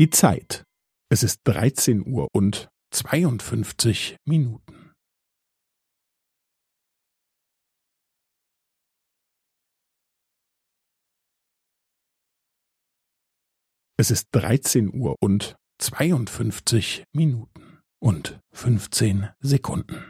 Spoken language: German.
Die Zeit. Es ist 13 Uhr und 52 Minuten. Es ist 13 Uhr und 52 Minuten und 15 Sekunden.